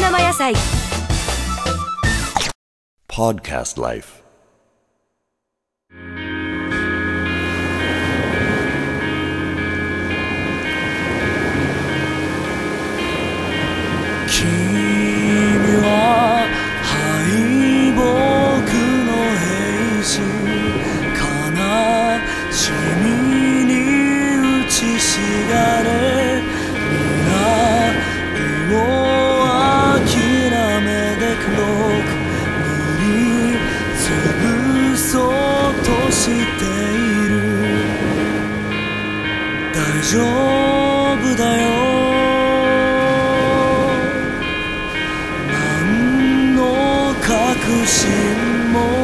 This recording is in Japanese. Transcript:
生野菜。Podcast Life. 君は敗北の兵士。悲しみ塗りつぶそうとしている。大丈夫だよ。何の確信も